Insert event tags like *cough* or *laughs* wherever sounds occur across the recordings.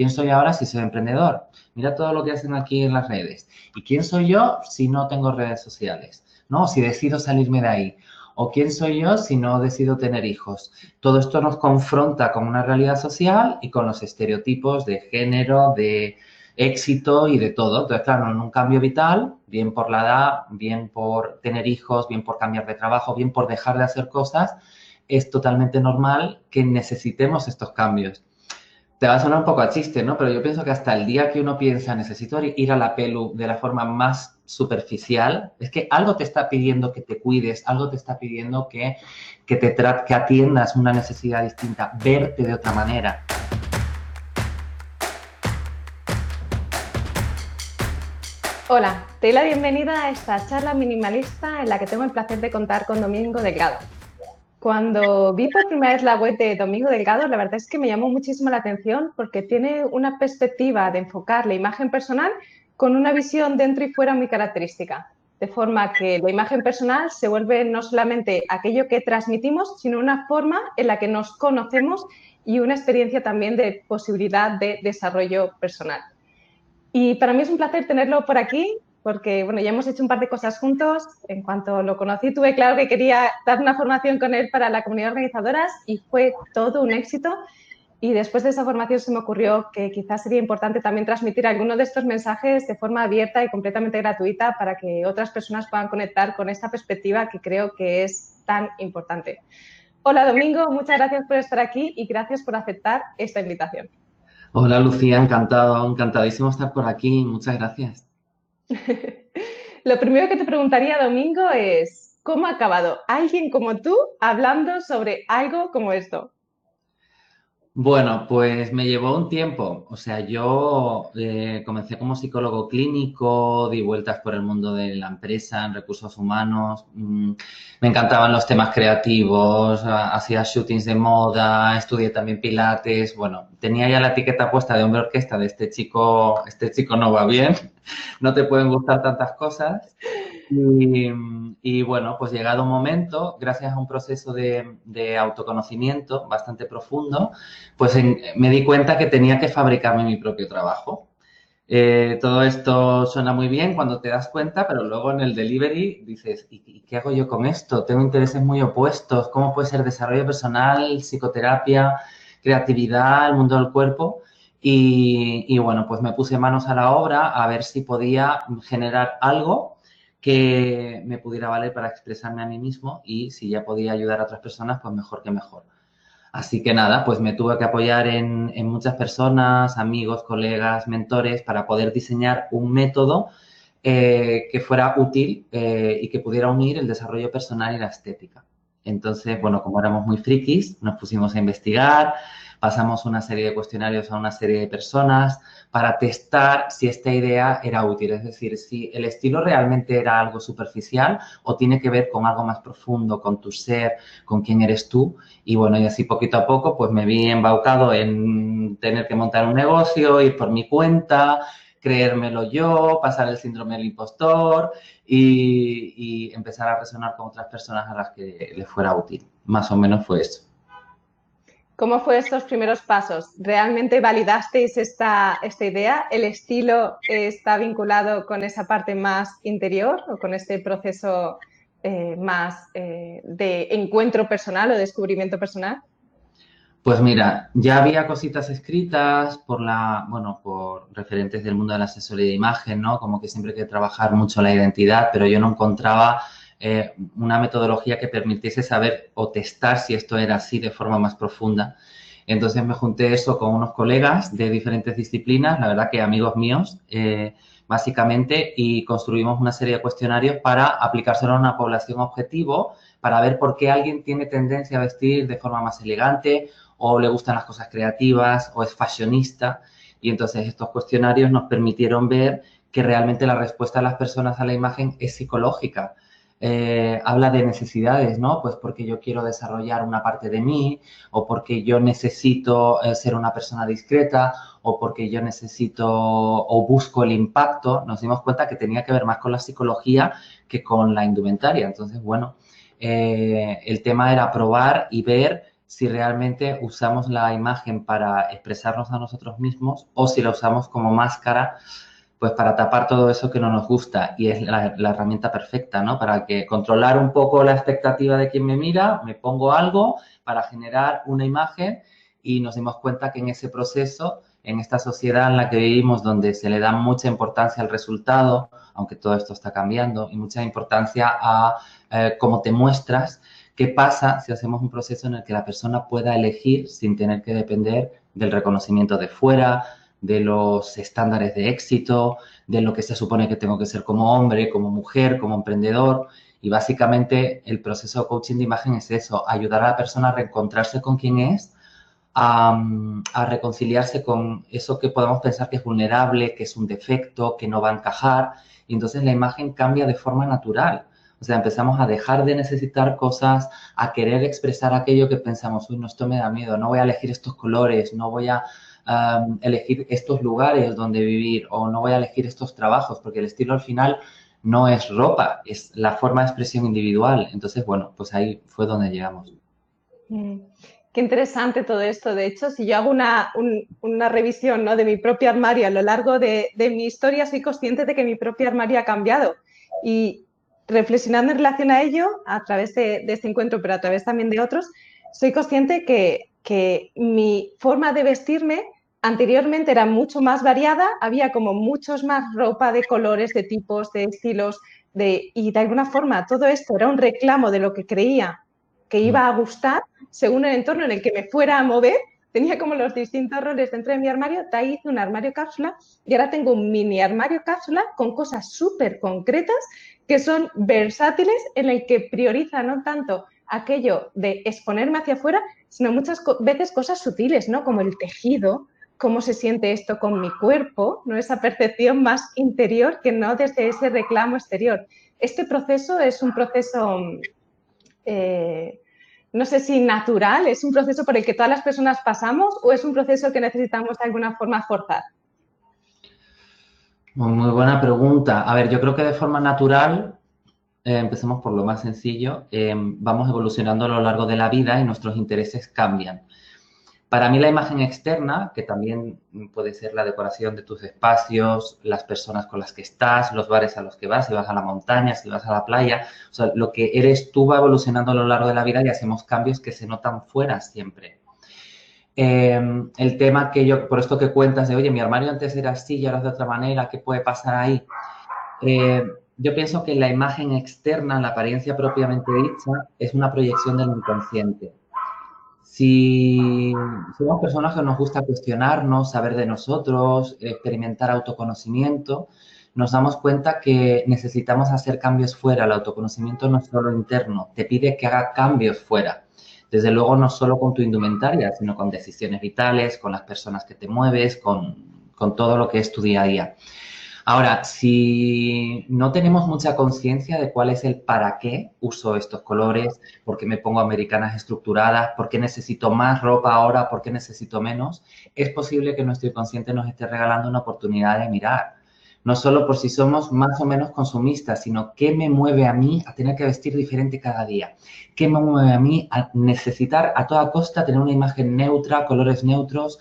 ¿Quién soy ahora si soy emprendedor? Mira todo lo que hacen aquí en las redes. ¿Y quién soy yo si no tengo redes sociales? ¿No? Si decido salirme de ahí. ¿O quién soy yo si no decido tener hijos? Todo esto nos confronta con una realidad social y con los estereotipos de género, de éxito y de todo. Entonces, claro, en un cambio vital, bien por la edad, bien por tener hijos, bien por cambiar de trabajo, bien por dejar de hacer cosas, es totalmente normal que necesitemos estos cambios. Te va a sonar un poco a chiste, ¿no? Pero yo pienso que hasta el día que uno piensa, necesito ir a la pelu de la forma más superficial, es que algo te está pidiendo que te cuides, algo te está pidiendo que, que, te que atiendas una necesidad distinta, verte de otra manera. Hola, te doy la bienvenida a esta charla minimalista en la que tengo el placer de contar con Domingo Delgado. Cuando vi por primera vez la web de Domingo Delgado, la verdad es que me llamó muchísimo la atención porque tiene una perspectiva de enfocar la imagen personal con una visión dentro y fuera muy característica. De forma que la imagen personal se vuelve no solamente aquello que transmitimos, sino una forma en la que nos conocemos y una experiencia también de posibilidad de desarrollo personal. Y para mí es un placer tenerlo por aquí, porque bueno, ya hemos hecho un par de cosas juntos. En cuanto lo conocí, tuve claro que quería dar una formación con él para la comunidad de organizadoras y fue todo un éxito. Y después de esa formación se me ocurrió que quizás sería importante también transmitir algunos de estos mensajes de forma abierta y completamente gratuita para que otras personas puedan conectar con esta perspectiva que creo que es tan importante. Hola Domingo, muchas gracias por estar aquí y gracias por aceptar esta invitación. Hola Lucía, encantado, encantadísimo estar por aquí. Muchas gracias. *laughs* Lo primero que te preguntaría, Domingo, es, ¿cómo ha acabado alguien como tú hablando sobre algo como esto? Bueno, pues me llevó un tiempo. O sea, yo eh, comencé como psicólogo clínico, di vueltas por el mundo de la empresa en recursos humanos. Mm, me encantaban los temas creativos, hacía shootings de moda, estudié también pilates. Bueno, tenía ya la etiqueta puesta de hombre orquesta de este chico, este chico no va bien, *laughs* no te pueden gustar tantas cosas. Y, bueno, pues llegado un momento, gracias a un proceso de, autoconocimiento bastante profundo, pues me di cuenta que tenía que fabricarme mi propio trabajo. Eh, todo esto suena muy bien cuando te das cuenta, pero luego en el delivery dices, ¿y, qué hago yo con esto? Tengo intereses muy opuestos. ¿Cómo puede ser desarrollo personal, psicoterapia, creatividad, el mundo del cuerpo? Y, y, bueno, pues me puse manos a la obra a ver si podía generar algo que me pudiera valer para expresarme a mí mismo y si ya podía ayudar a otras personas, pues mejor que mejor. Así que nada, pues me tuve que apoyar en, muchas personas, amigos, colegas, mentores, para poder diseñar un método eh, que fuera útil eh, y que pudiera unir el desarrollo personal y la estética. Entonces, bueno, como éramos muy frikis, nos pusimos a investigar, pasamos una serie de cuestionarios a una serie de personas para testar si esta idea era útil, es decir, si el estilo realmente era algo superficial o tiene que ver con algo más profundo, con tu ser, con quién eres tú. Y bueno, y así poquito a poco, pues me vi embaucado en tener que montar un negocio, ir por mi cuenta, creérmelo yo, pasar el síndrome del impostor y, empezar a resonar con otras personas a las que le fuera útil. Más o menos fue eso. ¿Cómo fue estos primeros pasos? ¿Realmente validasteis esta, esta idea? ¿El estilo está vinculado con esa parte más interior o con este proceso eh, más eh, de encuentro personal o descubrimiento personal? Pues mira, ya había cositas escritas por la, bueno, por referentes del mundo de la asesoría de imagen, ¿no? Como que siempre hay que trabajar mucho la identidad, pero yo no encontraba eh, una metodología que permitiese saber o testar si esto era así de forma más profunda. Entonces me junté eso con unos colegas de diferentes disciplinas, la verdad que amigos míos, eh, básicamente, y construimos una serie de cuestionarios para aplicárselo a una población objetivo, para ver por qué alguien tiene tendencia a vestir de forma más elegante o le gustan las cosas creativas o es fashionista. Y entonces estos cuestionarios nos permitieron ver que realmente la respuesta de las personas a la imagen es psicológica. Eh, habla de necesidades, ¿no? Pues porque yo quiero desarrollar una parte de mí, o porque yo necesito eh, ser una persona discreta, o porque yo necesito o busco el impacto, nos dimos cuenta que tenía que ver más con la psicología que con la indumentaria. Entonces, bueno, eh, el tema era probar y ver si realmente usamos la imagen para expresarnos a nosotros mismos o si la usamos como máscara pues para tapar todo eso que no nos gusta y es la, herramienta perfecta, ¿no? Para que controlar un poco la expectativa de quien me mira, me pongo algo para generar una imagen y nos dimos cuenta que en ese proceso, en esta sociedad en la que vivimos, donde se le da mucha importancia al resultado, aunque todo esto está cambiando, y mucha importancia a eh, cómo te muestras, ¿qué pasa si hacemos un proceso en el que la persona pueda elegir sin tener que depender del reconocimiento de fuera, de los estándares de éxito, de lo que se supone que tengo que ser como hombre, como mujer, como emprendedor. Y básicamente el proceso de coaching de imagen es eso, ayudar a la persona a reencontrarse con quien es, a, reconciliarse con eso que podemos pensar que es vulnerable, que es un defecto, que no va a encajar. Y entonces la imagen cambia de forma natural. O sea, empezamos a dejar de necesitar cosas, a querer expresar aquello que pensamos, uy, no, esto me da miedo, no voy a elegir estos colores, no voy a elegir estos lugares donde vivir o no voy a elegir estos trabajos, porque el estilo al final no es ropa, es la forma de expresión individual. Entonces, bueno, pues ahí fue donde llegamos. Mm, qué interesante todo esto. De hecho, si yo hago una, revisión ¿no? de mi propio armario a lo largo de, mi historia, soy consciente de que mi propio armario ha cambiado. Y reflexionando en relación a ello, a través de, de este encuentro, pero a través también de otros, soy consciente que que mi forma de vestirme anteriormente era mucho más variada, había como muchos más ropa de colores, de tipos, de estilos, de, y de alguna forma todo esto era un reclamo de lo que creía que iba a gustar según el entorno en el que me fuera a mover. Tenía como los distintos roles dentro de mi armario, de ahí hice un armario cápsula y ahora tengo un mini armario cápsula con cosas súper concretas que son versátiles en el que prioriza no tanto aquello de exponerme hacia afuera, sino muchas veces cosas sutiles, ¿no? Como el tejido, cómo se siente esto con mi cuerpo, ¿no? Esa percepción más interior que no desde ese reclamo exterior. Este proceso es un proceso, eh, no sé si natural, es un proceso por el que todas las personas pasamos o es un proceso que necesitamos de alguna forma forzar. Muy buena pregunta. A ver, yo creo que de forma natural eh, empecemos por lo más sencillo. Eh, vamos evolucionando a lo largo de la vida y nuestros intereses cambian. Para mí la imagen externa, que también puede ser la decoración de tus espacios, las personas con las que estás, los bares a los que vas, si vas a la montaña, si vas a la playa, o sea, lo que eres tú va evolucionando a lo largo de la vida y hacemos cambios que se notan fuera siempre. Eh, el tema que yo, por esto que cuentas de, oye, mi armario antes era así y ahora es de otra manera, ¿qué puede pasar ahí? Yo pienso que la imagen externa, la apariencia propiamente dicha, es una proyección del inconsciente. Si somos personas que nos gusta cuestionarnos, saber de nosotros, experimentar autoconocimiento, nos damos cuenta que necesitamos hacer cambios fuera. El autoconocimiento no es solo interno, te pide que haga cambios fuera. Desde luego, no solo con tu indumentaria, sino con decisiones vitales, con las personas que te mueves, con, con todo lo que es tu día a día. Ahora, si no tenemos mucha conciencia de cuál es el para qué uso estos colores, por qué me pongo americanas estructuradas, por qué necesito más ropa ahora, por qué necesito menos, es posible que nuestro inconsciente nos esté regalando una oportunidad de mirar. No solo por si somos más o menos consumistas, sino qué me mueve a mí a tener que vestir diferente cada día. ¿Qué me mueve a mí a necesitar a toda costa tener una imagen neutra, colores neutros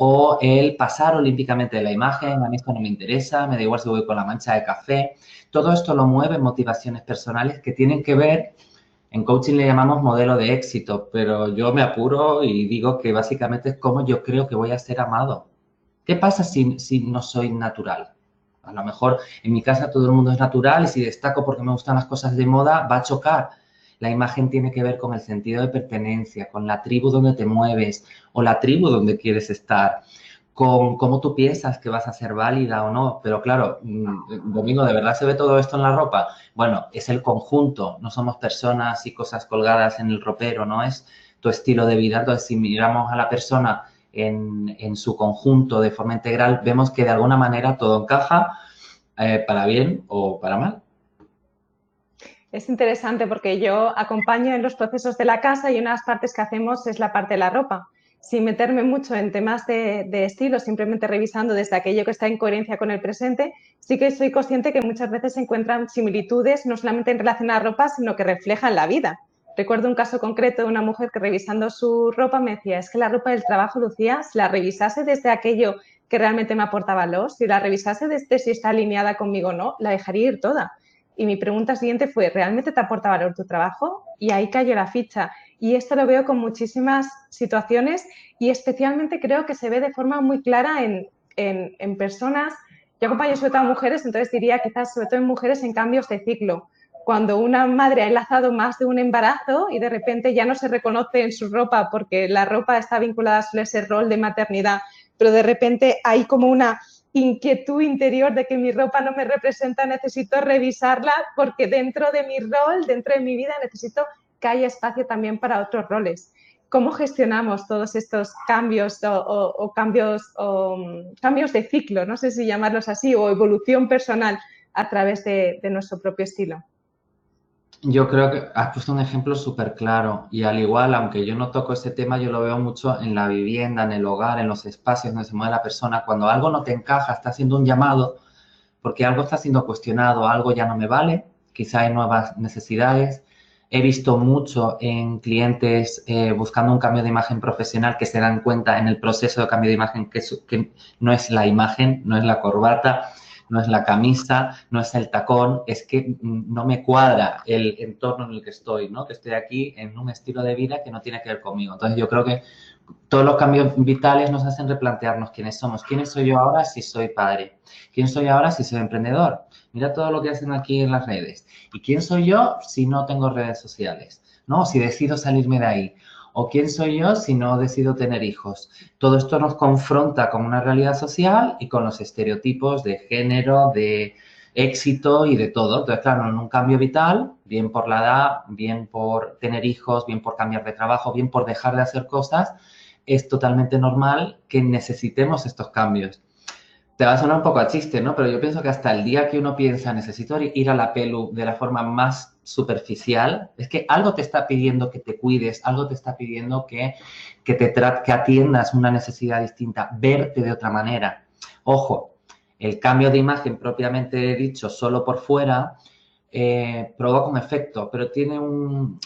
o el pasar olímpicamente de la imagen, a mí esto no me interesa, me da igual si voy con la mancha de café. Todo esto lo mueve motivaciones personales que tienen que ver, en coaching le llamamos modelo de éxito, pero yo me apuro y digo que básicamente es cómo yo creo que voy a ser amado. ¿Qué pasa si, si no soy natural? A lo mejor en mi casa todo el mundo es natural y si destaco porque me gustan las cosas de moda, va a chocar. La imagen tiene que ver con el sentido de pertenencia, con la tribu donde te mueves o la tribu donde quieres estar, con cómo tú piensas que vas a ser válida o no. Pero claro, mm, Domingo, ¿de verdad se ve todo esto en la ropa? Bueno, es el conjunto, no somos personas y cosas colgadas en el ropero, no es tu estilo de vida. Entonces, si miramos a la persona en, su conjunto de forma integral, vemos que de alguna manera todo encaja eh, para bien o para mal. Es interesante porque yo acompaño en los procesos de la casa y una de las partes que hacemos es la parte de la ropa. Sin meterme mucho en temas de, estilo, simplemente revisando desde aquello que está en coherencia con el presente, sí que soy consciente que muchas veces se encuentran similitudes no solamente en relación a la ropa, sino que reflejan la vida. Recuerdo un caso concreto de una mujer que revisando su ropa me decía, es que la ropa del trabajo, Lucía, si la revisase desde aquello que realmente me aporta valor, si la revisase desde si está alineada conmigo o no, la dejaría ir toda. Y mi pregunta siguiente fue, ¿realmente te aporta valor tu trabajo? Y ahí cayó la ficha. Y esto lo veo con muchísimas situaciones y especialmente creo que se ve de forma muy clara en, en, personas, yo acompaño sobre todo a mujeres, entonces diría quizás sobre todo en mujeres en cambios de ciclo. Cuando una madre ha enlazado más de un embarazo y de repente ya no se reconoce en su ropa porque la ropa está vinculada a ese rol de maternidad, pero de repente hay como una inquietud interior de que mi ropa no me representa, necesito revisarla porque dentro de mi rol, dentro de mi vida, necesito que haya espacio también para otros roles. ¿Cómo gestionamos todos estos cambios o, cambios, mm, cambios de ciclo, no sé si llamarlos así, o evolución personal a través de, nuestro propio estilo? Yo creo que has puesto un ejemplo súper claro y al igual, aunque yo no toco ese tema, yo lo veo mucho en la vivienda, en el hogar, en los espacios donde se mueve la persona. Cuando algo no te encaja, está haciendo un llamado porque algo está siendo cuestionado, algo ya no me vale, quizá hay nuevas necesidades, He visto mucho en clientes eh, buscando un cambio de imagen profesional que se dan cuenta en el proceso de cambio de imagen que, que, no es la imagen, no es la corbata, no es la camisa, no es el tacón, es que no me cuadra el entorno en el que estoy, ¿no? Que estoy aquí en un estilo de vida que no tiene que ver conmigo. Entonces yo creo que todos los cambios vitales nos hacen replantearnos quiénes somos. ¿Quién soy yo ahora si soy padre? ¿Quién soy ahora si soy emprendedor? Mira todo lo que hacen aquí en las redes. ¿Y quién soy yo si no tengo redes sociales? ¿No? Si decido salirme de ahí. ¿O quién soy yo si no decido tener hijos? Todo esto nos confronta con una realidad social y con los estereotipos de género, de éxito y de todo. Entonces, claro, en un cambio vital, bien por la edad, bien por tener hijos, bien por cambiar de trabajo, bien por dejar de hacer cosas, es totalmente normal que necesitemos estos cambios te va a sonar un poco a chiste, ¿no? Pero yo pienso que hasta el día que uno piensa, necesito ir a la pelu de la forma más superficial, es que algo te está pidiendo que te cuides, algo te está pidiendo que, que, te que atiendas una necesidad distinta, verte de otra manera. Ojo, el cambio de imagen propiamente dicho solo por fuera eh, provoca un efecto, pero tiene un...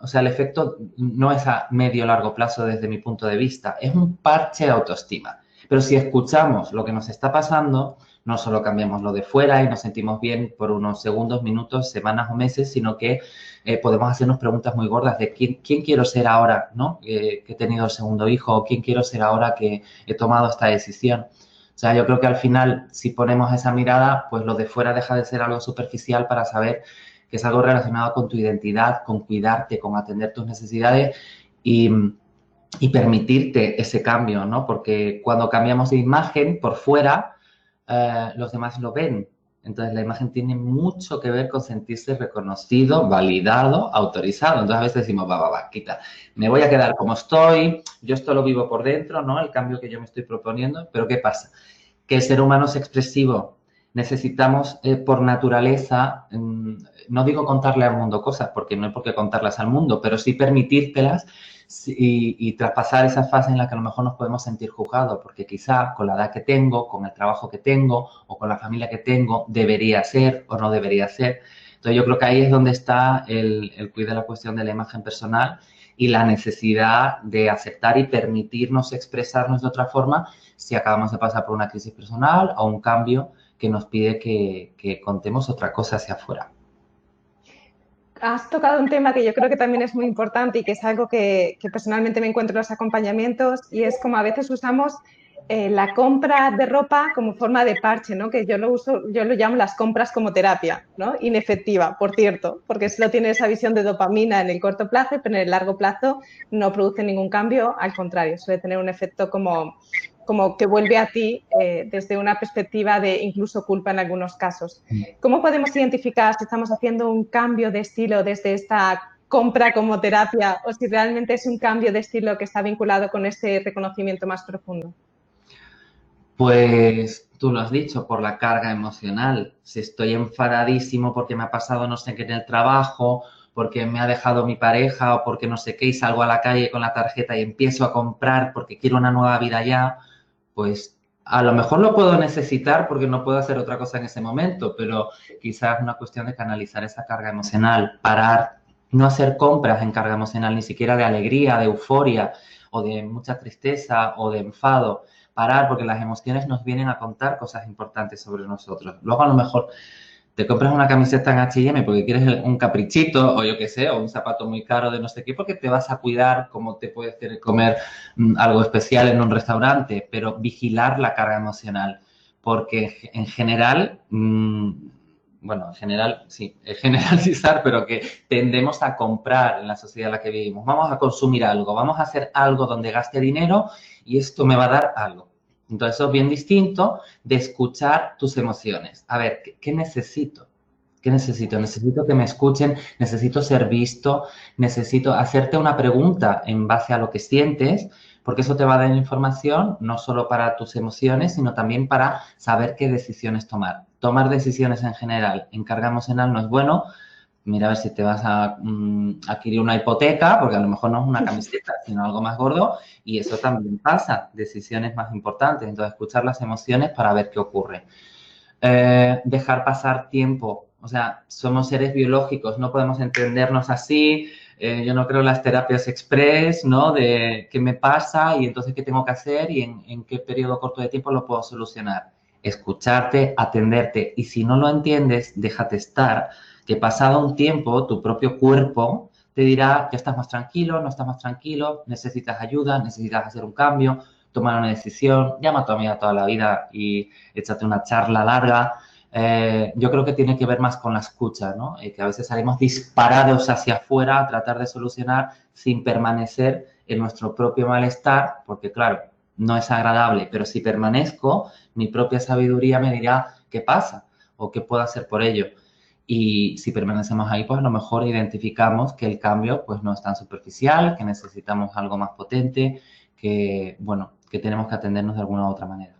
O sea, el efecto no es a medio o largo plazo desde mi punto de vista, es un parche de autoestima. Pero si escuchamos lo que nos está pasando, no solo cambiamos lo de fuera y nos sentimos bien por unos segundos, minutos, semanas o meses, sino que eh, podemos hacernos preguntas muy gordas de quién, quiero ser ahora, ¿no? que he tenido el segundo hijo, o quién quiero ser ahora que he tomado esta decisión. O sea, yo creo que al final, si ponemos esa mirada, pues lo de fuera deja de ser algo superficial para saber que es algo relacionado con tu identidad, con cuidarte, con atender tus necesidades y permitirte ese cambio, ¿no? Porque cuando cambiamos de imagen por fuera, eh, los demás lo ven. Entonces la imagen tiene mucho que ver con sentirse reconocido, validado, autorizado. Entonces a veces decimos, va, va, va, quita, me voy a quedar como estoy, yo esto lo vivo por dentro, ¿no? El cambio que yo me estoy proponiendo, pero ¿qué pasa? Que el ser humano es expresivo. Necesitamos eh, por naturaleza, mm, no digo contarle al mundo cosas, porque no hay por qué contarlas al mundo, pero sí permitírtelas y, traspasar esa fase en la que a lo mejor nos podemos sentir juzgados, porque quizá con la edad que tengo, con el trabajo que tengo o con la familia que tengo, debería ser o no debería ser. Entonces yo creo que ahí es donde está el, el cuidar la cuestión de la imagen personal y la necesidad de aceptar y permitirnos expresarnos de otra forma si acabamos de pasar por una crisis personal o un cambio que nos pide que, que contemos otra cosa hacia afuera has tocado un tema que yo creo que también es muy importante y que es algo que, personalmente me encuentro en los acompañamientos y es como a veces usamos eh, la compra de ropa como forma de parche, ¿no? Que yo lo uso, yo lo llamo las compras como terapia, ¿no? Inefectiva, por cierto, porque solo tiene esa visión de dopamina en el corto plazo, pero en el largo plazo no produce ningún cambio, al contrario, suele tener un efecto como como que vuelve a ti eh, desde una perspectiva de incluso culpa en algunos casos. Mm. ¿Cómo podemos identificar si estamos haciendo un cambio de estilo desde esta compra como terapia o si realmente es un cambio de estilo que está vinculado con ese reconocimiento más profundo? Pues tú lo has dicho, por la carga emocional. Si estoy enfadadísimo porque me ha pasado no sé qué en el trabajo, porque me ha dejado mi pareja o porque no sé qué y salgo a la calle con la tarjeta y empiezo a comprar porque quiero una nueva vida ya, pues a lo mejor lo puedo necesitar porque no puedo hacer otra cosa en ese momento, pero quizás una cuestión de canalizar esa carga emocional, parar, no hacer compras en carga emocional, ni siquiera de alegría, de euforia o de mucha tristeza o de enfado. Parar porque las emociones nos vienen a contar cosas importantes sobre nosotros. Luego a lo mejor te compras una camiseta en H&M porque quieres un caprichito o yo qué sé, o un zapato muy caro de no sé qué, porque te vas a cuidar como te puede hacer comer mm, algo especial en un restaurante, pero vigilar la carga emocional, porque en general mm, bueno, en general, sí, es generalizar, *laughs* pero que tendemos a comprar en la sociedad en la que vivimos. Vamos a consumir algo, vamos a hacer algo donde gaste dinero y esto me va a dar algo. Entonces, eso es bien distinto de escuchar tus emociones. A ver, ¿qué, necesito? ¿Qué necesito? Necesito que me escuchen, necesito ser visto, necesito hacerte una pregunta en base a lo que sientes, porque eso te va a dar información no solo para tus emociones, sino también para saber qué decisiones tomar tomar decisiones en general en carga emocional no es bueno. Mira a ver si te vas a mm, adquirir una hipoteca, porque a lo mejor no es una *laughs* camiseta, sino algo más gordo, y eso también pasa, decisiones más importantes. Entonces, escuchar las emociones para ver qué ocurre. Eh, dejar pasar tiempo, o sea, somos seres biológicos, no podemos entendernos así. Eh, yo no creo en las terapias express, ¿no? De qué me pasa y entonces qué tengo que hacer y en, en qué periodo corto de tiempo lo puedo solucionar escucharte, atenderte y si no lo entiendes, déjate estar, que pasado un tiempo tu propio cuerpo te dirá, ya estás más tranquilo, no estás más tranquilo, necesitas ayuda, necesitas hacer un cambio, tomar una decisión, llama a tu amiga toda la vida y échate una charla larga. Eh, yo creo que tiene que ver más con la escucha, ¿no? Y que a veces salimos disparados hacia afuera a tratar de solucionar sin permanecer en nuestro propio malestar, porque claro, no es agradable, pero si permanezco, mi propia sabiduría me dirá qué pasa o qué puedo hacer por ello. Y si permanecemos ahí, pues a lo mejor identificamos que el cambio pues no es tan superficial, que necesitamos algo más potente, que bueno, que tenemos que atendernos de alguna u otra manera.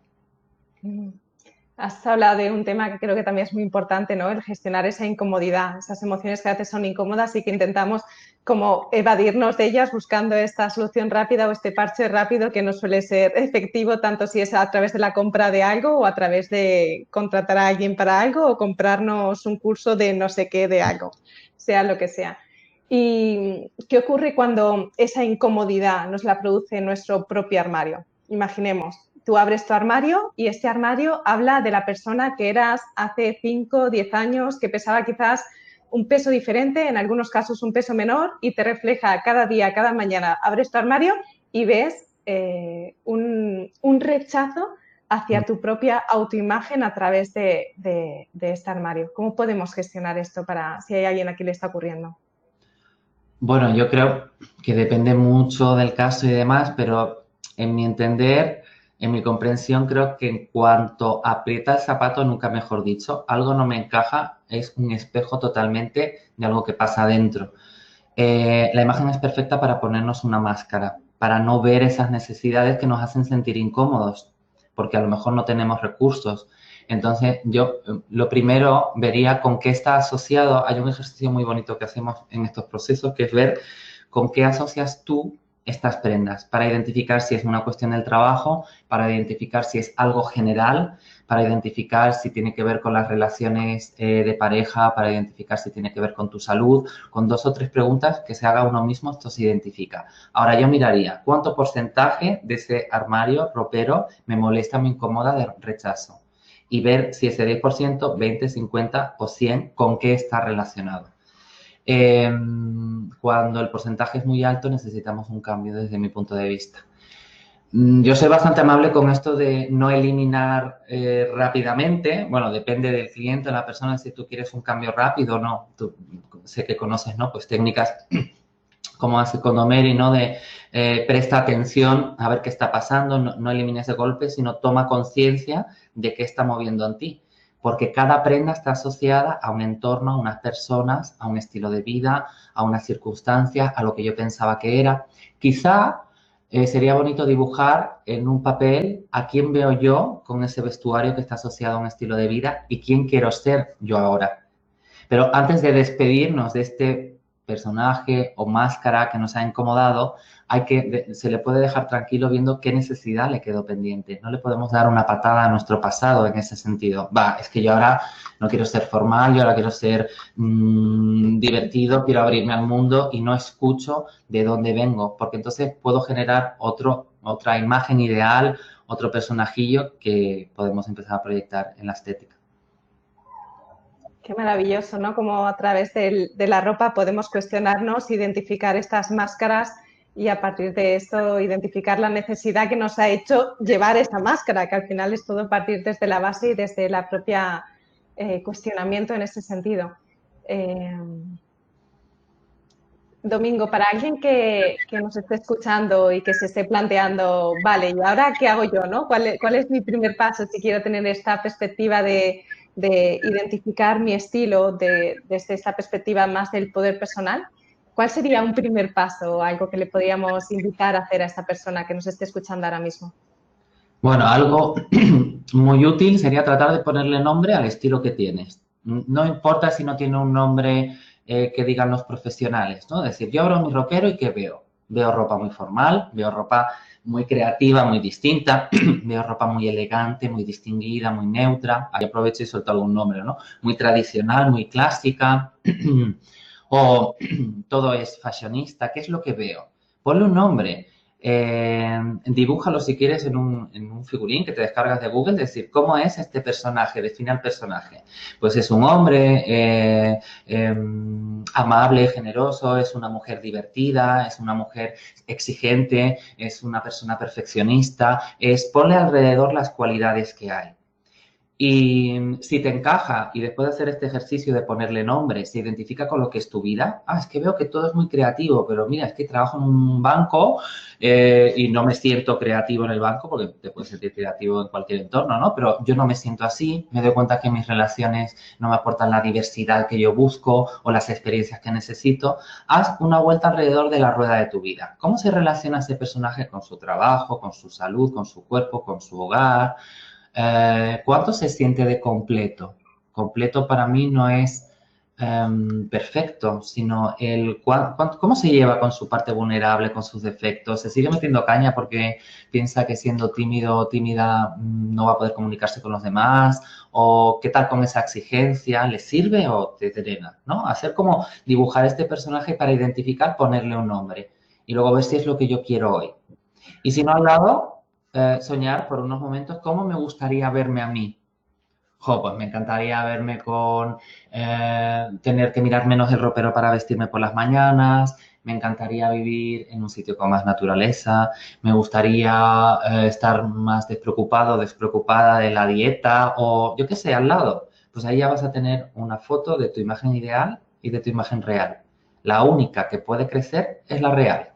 Has hablado de un tema que creo que también es muy importante, ¿no? El gestionar esa incomodidad, esas emociones que a veces son incómodas y que intentamos como evadirnos de ellas buscando esta solución rápida o este parche rápido que no suele ser efectivo tanto si es a través de la compra de algo o a través de contratar a alguien para algo o comprarnos un curso de no sé qué de algo, sea lo que sea. ¿Y qué ocurre cuando esa incomodidad nos la produce nuestro propio armario? Imaginemos, tú abres tu armario y este armario habla de la persona que eras hace 5 o 10 años, que pesaba quizás un peso diferente, en algunos casos un peso menor, y te refleja cada día, cada mañana, abres tu armario y ves eh, un, rechazo hacia tu propia autoimagen a través de, de, este armario. ¿Cómo podemos gestionar esto para si hay alguien a quien le está ocurriendo? Bueno, yo creo que depende mucho del caso y demás, pero en mi entender, en mi comprensión, creo que en cuanto aprieta el zapato, nunca mejor dicho, algo no me encaja, es un espejo totalmente de algo que pasa adentro. Eh, la imagen es perfecta para ponernos una máscara, para no ver esas necesidades que nos hacen sentir incómodos, porque a lo mejor no tenemos recursos. Entonces, yo lo primero vería con qué está asociado. Hay un ejercicio muy bonito que hacemos en estos procesos, que es ver con qué asocias tú estas prendas para identificar si es una cuestión del trabajo, para identificar si es algo general, para identificar si tiene que ver con las relaciones eh, de pareja, para identificar si tiene que ver con tu salud, con dos o tres preguntas que se haga uno mismo, esto se identifica. Ahora yo miraría cuánto porcentaje de ese armario ropero me molesta, me incomoda de rechazo y ver si ese 10%, 20, 50 o 100 con qué está relacionado. Em, cuando el porcentaje es muy alto necesitamos un cambio desde mi punto de vista. Mm, yo soy bastante amable con esto de no eliminar eh, rápidamente. Bueno, depende del cliente, de la persona, si tú quieres un cambio rápido o no. Sé que conoces, ¿no? Pues técnicas *clears throat* como hace Condomeri, ¿no? De eh, presta atención a ver qué está pasando, no, no elimines de golpe, sino toma conciencia de qué está moviendo en ti porque cada prenda está asociada a un entorno, a unas personas, a un estilo de vida, a unas circunstancias, a lo que yo pensaba que era. Quizá eh, sería bonito dibujar en un papel a quién veo yo con ese vestuario que está asociado a un estilo de vida y quién quiero ser yo ahora. Pero antes de despedirnos de este personaje o máscara que nos ha incomodado, hay que, se le puede dejar tranquilo viendo qué necesidad le quedó pendiente. No le podemos dar una patada a nuestro pasado en ese sentido. Va, es que yo ahora no quiero ser formal, yo ahora quiero ser mm, divertido, quiero abrirme al mundo y no escucho de dónde vengo, porque entonces puedo generar otro, otra imagen ideal, otro personajillo que podemos empezar a proyectar en la estética. Qué maravilloso, ¿no? Como a través de la ropa podemos cuestionarnos, identificar estas máscaras y a partir de esto identificar la necesidad que nos ha hecho llevar esa máscara, que al final es todo partir desde la base y desde la propia eh, cuestionamiento en ese sentido. Eh, Domingo, para alguien que, nos esté escuchando y que se esté planteando, vale, ¿y ahora qué hago yo? No? ¿Cuál, es mi primer paso si quiero tener esta perspectiva de, identificar mi estilo desde esta perspectiva más del poder personal? ¿Cuál sería un primer paso o algo que le podríamos invitar a hacer a esta persona que nos esté escuchando ahora mismo? Bueno, algo *clears throat* muy útil sería tratar de ponerle nombre al estilo que tienes. No importa si no tiene un nombre eh, que digan los profesionales, ¿no? Es decir, yo abro mi rockero y ¿qué veo? Veo ropa muy formal, veo ropa muy creativa, muy distinta, *clears throat* veo ropa muy elegante, muy distinguida, muy neutra. Ahí aprovecho y suelto algún nombre, ¿no? Muy tradicional, muy clásica. *clears throat* o *clears throat* todo es fashionista, ¿qué es lo que veo? Ponle un nombre, eh, dibújalo si quieres en un, figurín que te descargas de Google, decir, ¿cómo es este personaje? Define al personaje. Pues es un hombre eh, em, amable, generoso, es una mujer divertida, es una mujer exigente, es una persona perfeccionista, es ponle alrededor las cualidades que hay. Y si te encaja y después de hacer este ejercicio de ponerle nombre, se identifica con lo que es tu vida, ah, es que veo que todo es muy creativo, pero mira, es que trabajo en un banco eh, y no me siento creativo en el banco, porque te puedes sentir creativo en cualquier entorno, ¿no? Pero yo no me siento así, me doy cuenta que mis relaciones no me aportan la diversidad que yo busco o las experiencias que necesito. Haz una vuelta alrededor de la rueda de tu vida. ¿Cómo se relaciona ese personaje con su trabajo, con su salud, con su cuerpo, con su hogar? Eh, ¿Cuánto se siente de completo? Completo para mí no es em, perfecto, sino el cómo se lleva con su parte vulnerable, con sus defectos. Se sigue metiendo caña porque piensa que siendo tímido o tímida mm, no va a poder comunicarse con los demás. O qué tal con esa exigencia, ¿le sirve o te drena? ¿no? Hacer como dibujar este personaje para identificar, ponerle un nombre y luego ver si es lo que yo quiero hoy. Y si no al lado, eh, soñar por unos momentos cómo me gustaría verme a mí. Jo, pues me encantaría verme con eh, tener que mirar menos el ropero para vestirme por las mañanas, me encantaría vivir en un sitio con más naturaleza, me gustaría eh, estar más despreocupado, despreocupada de la dieta o yo qué sé, al lado. Pues ahí ya vas a tener una foto de tu imagen ideal y de tu imagen real. La única que puede crecer es la real.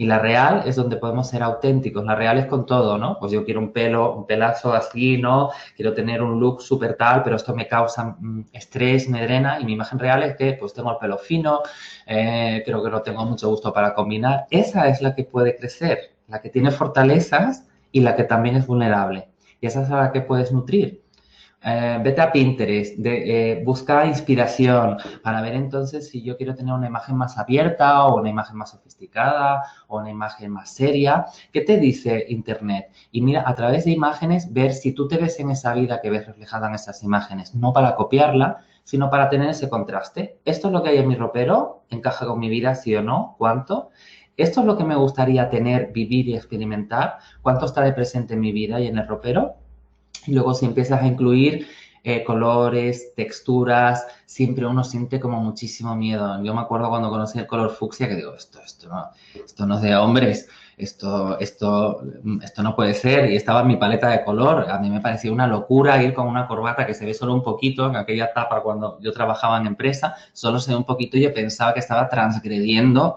Y la real es donde podemos ser auténticos. La real es con todo, ¿no? Pues yo quiero un pelo, un pelazo así, ¿no? Quiero tener un look súper tal, pero esto me causa mm, estrés, me drena. Y mi imagen real es que pues tengo el pelo fino, eh, creo que no tengo mucho gusto para combinar. Esa es la que puede crecer, la que tiene fortalezas y la que también es vulnerable. Y esa es la que puedes nutrir. Eh, vete a Pinterest, de, eh, busca inspiración para ver entonces si yo quiero tener una imagen más abierta o una imagen más sofisticada o una imagen más seria. ¿Qué te dice Internet? Y mira, a través de imágenes, ver si tú te ves en esa vida que ves reflejada en esas imágenes, no para copiarla, sino para tener ese contraste. Esto es lo que hay en mi ropero, encaja con mi vida, sí o no, cuánto. Esto es lo que me gustaría tener, vivir y experimentar. ¿Cuánto está de presente en mi vida y en el ropero? Y luego si empiezas a incluir eh, colores, texturas, siempre uno siente como muchísimo miedo. Yo me acuerdo cuando conocí el color fucsia que digo, esto, esto, no, esto no es de hombres, esto, esto, esto no puede ser. Y estaba en mi paleta de color. A mí me parecía una locura ir con una corbata que se ve solo un poquito. En aquella etapa cuando yo trabajaba en empresa, solo se ve un poquito y yo pensaba que estaba transgrediendo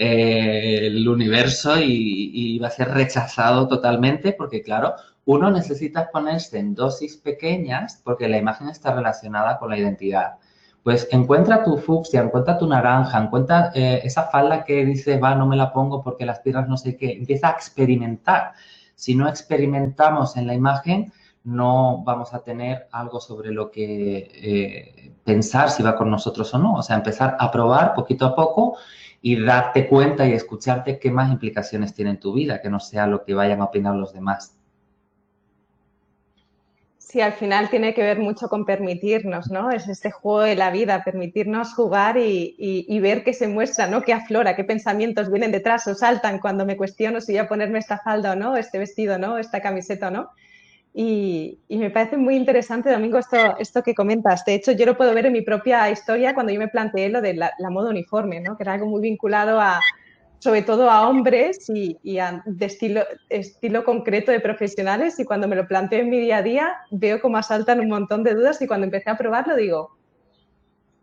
eh, el universo y, iba a ser rechazado totalmente porque, claro, uno necesita ponerse en dosis pequeñas porque la imagen está relacionada con la identidad. Pues encuentra tu fucsia, encuentra tu naranja, encuentra eh, esa falda que dice, va, no me la pongo porque las piernas no sé qué. Empieza a experimentar. Si no experimentamos en la imagen, no vamos a tener algo sobre lo que eh, pensar si va con nosotros o no. O sea, empezar a probar poquito a poco y darte cuenta y escucharte qué más implicaciones tiene en tu vida, que no sea lo que vayan a opinar los demás. Sí, al final tiene que ver mucho con permitirnos, ¿no? Es este juego de la vida, permitirnos jugar y, ver qué se muestra, ¿no? Qué aflora, qué pensamientos vienen detrás o saltan cuando me cuestiono si voy a ponerme esta falda o no, este vestido, ¿no? Esta camiseta no. Y, me parece muy interesante, Domingo, esto, esto que comentas. De hecho, yo lo puedo ver en mi propia historia cuando yo me planteé lo de la, la moda uniforme, ¿no? Que era algo muy vinculado a, sobre todo a hombres y, de estilo, estilo concreto de profesionales y cuando me lo planteo en mi día a día veo cómo asaltan un montón de dudas y cuando empecé a probarlo digo,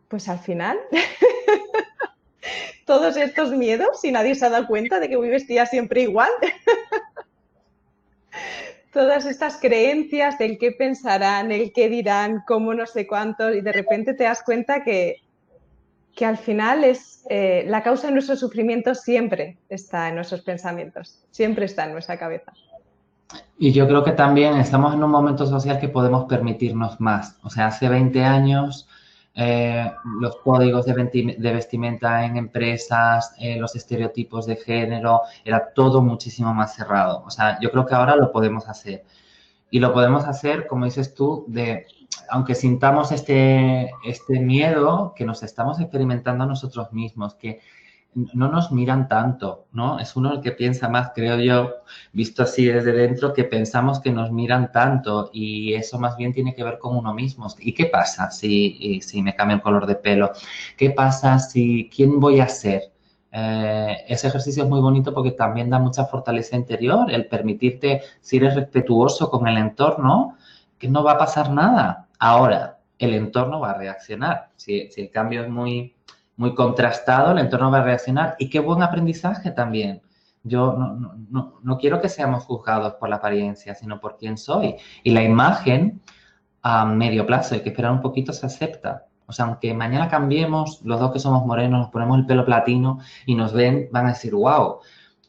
pues al final *laughs* todos estos miedos y nadie se ha dado cuenta de que voy vestida siempre igual. *laughs* Todas estas creencias del qué pensarán, el qué dirán, cómo no sé cuánto, y de repente te das cuenta que que al final es eh, la causa de nuestro sufrimiento siempre está en nuestros pensamientos, siempre está en nuestra cabeza. Y yo creo que también estamos en un momento social que podemos permitirnos más. O sea, hace 20 años eh, los códigos de, vestimenta en empresas, eh, los estereotipos de género, era todo muchísimo más cerrado. O sea, yo creo que ahora lo podemos hacer. Y lo podemos hacer, como dices tú, de aunque sintamos este, este miedo que nos estamos experimentando nosotros mismos, que no nos miran tanto, ¿no? Es uno el que piensa más, creo yo, visto así desde dentro, que pensamos que nos miran tanto y eso más bien tiene que ver con uno mismo. ¿Y qué pasa si, si me cambio el color de pelo? ¿Qué pasa si, quién voy a ser? Eh, ese ejercicio es muy bonito porque también da mucha fortaleza interior, el permitirte, si eres respetuoso con el entorno, que no va a pasar nada, Ahora, el entorno va a reaccionar. Si, el cambio es muy, muy contrastado, el entorno va a reaccionar. Y qué buen aprendizaje también. Yo no, quiero que seamos juzgados por la apariencia, sino por quién soy. Y la imagen a medio plazo, hay que esperar un poquito, se acepta. O sea, aunque mañana cambiemos, los dos que somos morenos, nos ponemos el pelo platino y nos ven, van a decir, wow.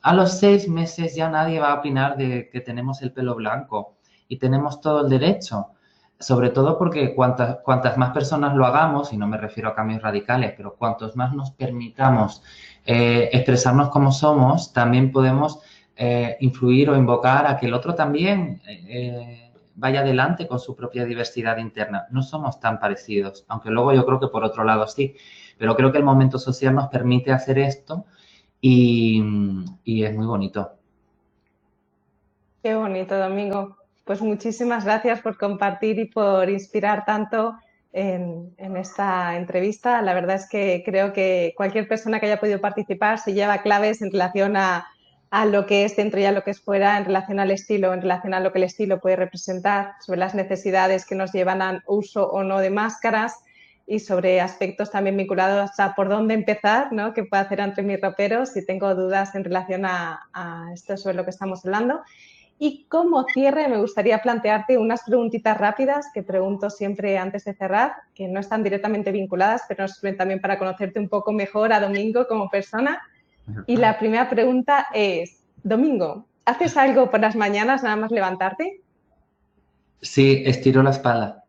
A los seis meses ya nadie va a opinar de que tenemos el pelo blanco y tenemos todo el derecho sobre todo porque cuantas, cuantas más personas lo hagamos, y no me refiero a cambios radicales, pero cuantos más nos permitamos eh, expresarnos como somos, también podemos eh, influir o invocar a que el otro también eh, vaya adelante con su propia diversidad interna. No somos tan parecidos, aunque luego yo creo que por otro lado sí, pero creo que el momento social nos permite hacer esto y, y es muy bonito. Qué bonito, Domingo. Pues muchísimas gracias por compartir y por inspirar tanto en, esta entrevista. La verdad es que creo que cualquier persona que haya podido participar se lleva claves en relación a, lo que es dentro y a lo que es fuera, en relación al estilo, en relación a lo que el estilo puede representar, sobre las necesidades que nos llevan al uso o no de máscaras y sobre aspectos también vinculados a por dónde empezar, ¿no? ¿Qué puedo hacer entre mis raperos si tengo dudas en relación a esto sobre lo que estamos hablando? Y como cierre, me gustaría plantearte unas preguntitas rápidas que pregunto siempre antes de cerrar, que no están directamente vinculadas, pero nos sirven también para conocerte un poco mejor a Domingo como persona. Y la primera pregunta es, Domingo, ¿haces algo por las mañanas nada más levantarte? Sí, estiro la espalda.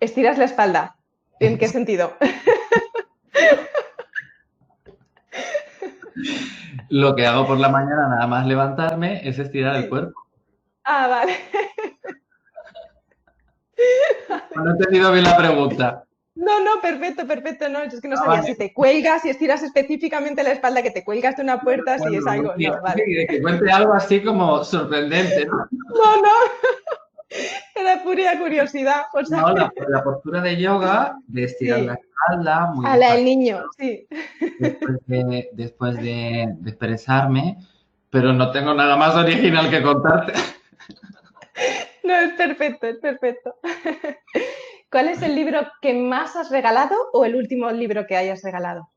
¿Estiras la espalda? ¿En qué sentido? *laughs* Lo que hago por la mañana, nada más levantarme, es estirar el cuerpo. Ah, vale. No he entendido bien la pregunta. No, no, perfecto, perfecto. No, es que no ah, sabía si te cuelgas, si estiras específicamente la espalda, que te cuelgas de una puerta, si es algo. no, vale. Sí, que cuente algo así como sorprendente, ¿no? No, no. *laughs* Era pura curiosidad. No, la, postura de yoga, de estirar la espalda. Muy a la del niño, sí. Después de, expresarme, pero no tengo nada más original que contarte. *laughs* No, es perfecto, es perfecto. *laughs* ¿Cuál es el libro que más has regalado o el último libro que hayas regalado?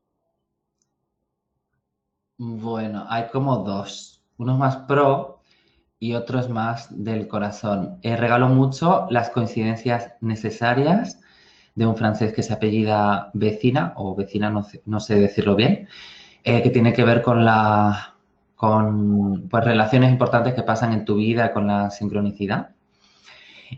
Bueno, hay como dos. Uno más pro, y otros más del corazón. Eh, regalo mucho las coincidencias necesarias de un francés que se apellida Vecina, o Vecina, no sé, decirlo bien, eh, que tiene que ver con la con pues, relaciones importantes que pasan en tu vida con la sincronicidad.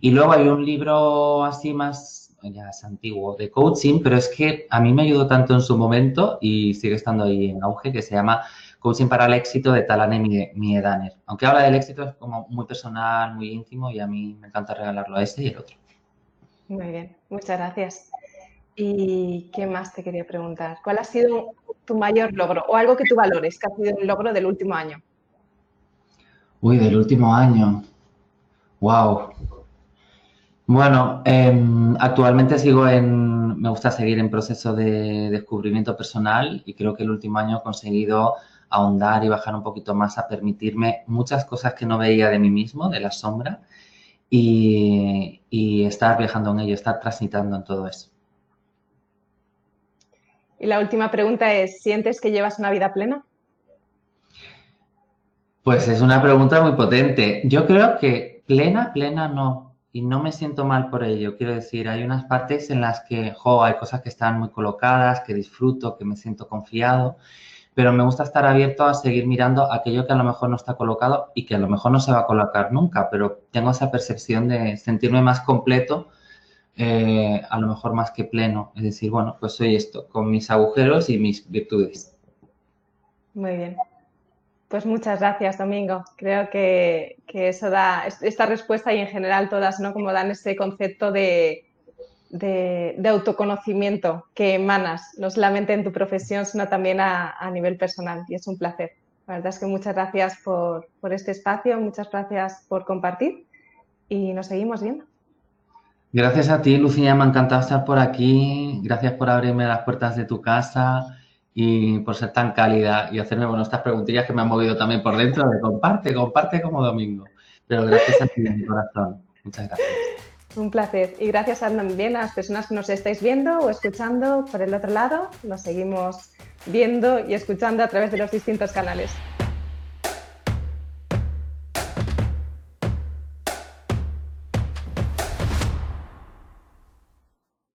Y luego hay un libro así más, ya antiguo, de coaching, pero es que a mí me ayudó tanto en su momento y sigue estando ahí en auge, que se llama Coaching para el éxito de Talane Miedaner. Aunque habla del éxito es como muy personal, muy íntimo y a mí me encanta regalarlo a ese y el otro. Muy bien, muchas gracias. ¿Y qué más te quería preguntar? ¿Cuál ha sido tu mayor logro o algo que tú valores que ha sido el logro del último año? Uy, del último año. Wow. Bueno, em, actualmente sigo en, me gusta seguir en proceso de descubrimiento personal y creo que el último año he conseguido ahondar y bajar un poquito más a permitirme muchas cosas que no veía de mí mismo, de la sombra, y, y estar viajando en ello, estar transitando en todo eso. Y la última pregunta es, ¿sientes que llevas una vida plena? Pues es una pregunta muy potente. Yo creo que plena, plena no. Y no me siento mal por ello. Quiero decir, hay unas partes en las que, jo, hay cosas que están muy colocadas, que disfruto, que me siento confiado, pero me gusta estar abierto a seguir mirando aquello que a lo mejor no está colocado y que a lo mejor no se va a colocar nunca, pero tengo esa percepción de sentirme más completo eh, a lo mejor más que pleno. Es decir, bueno, pues soy esto, con mis agujeros y mis virtudes. Muy bien. Pues muchas gracias, Domingo. Creo que, eso da, esta respuesta y en general todas, ¿no? Como dan ese concepto de, de, autoconocimiento que emanas, no solamente en tu profesión, sino también a, nivel personal. Y es un placer. La verdad es que muchas gracias por, por este espacio, muchas gracias por compartir y nos seguimos viendo. Gracias a ti, Lucía, me ha encantado estar por aquí. Gracias por abrirme las puertas de tu casa y por ser tan cálida y hacerme bueno, estas preguntillas que me han movido también por dentro de comparte, comparte como domingo. Pero gracias a ti, mi corazón. Muchas gracias. Un placer. Y gracias también a las personas que nos estáis viendo o escuchando por el otro lado. Nos seguimos viendo y escuchando a través de los distintos canales.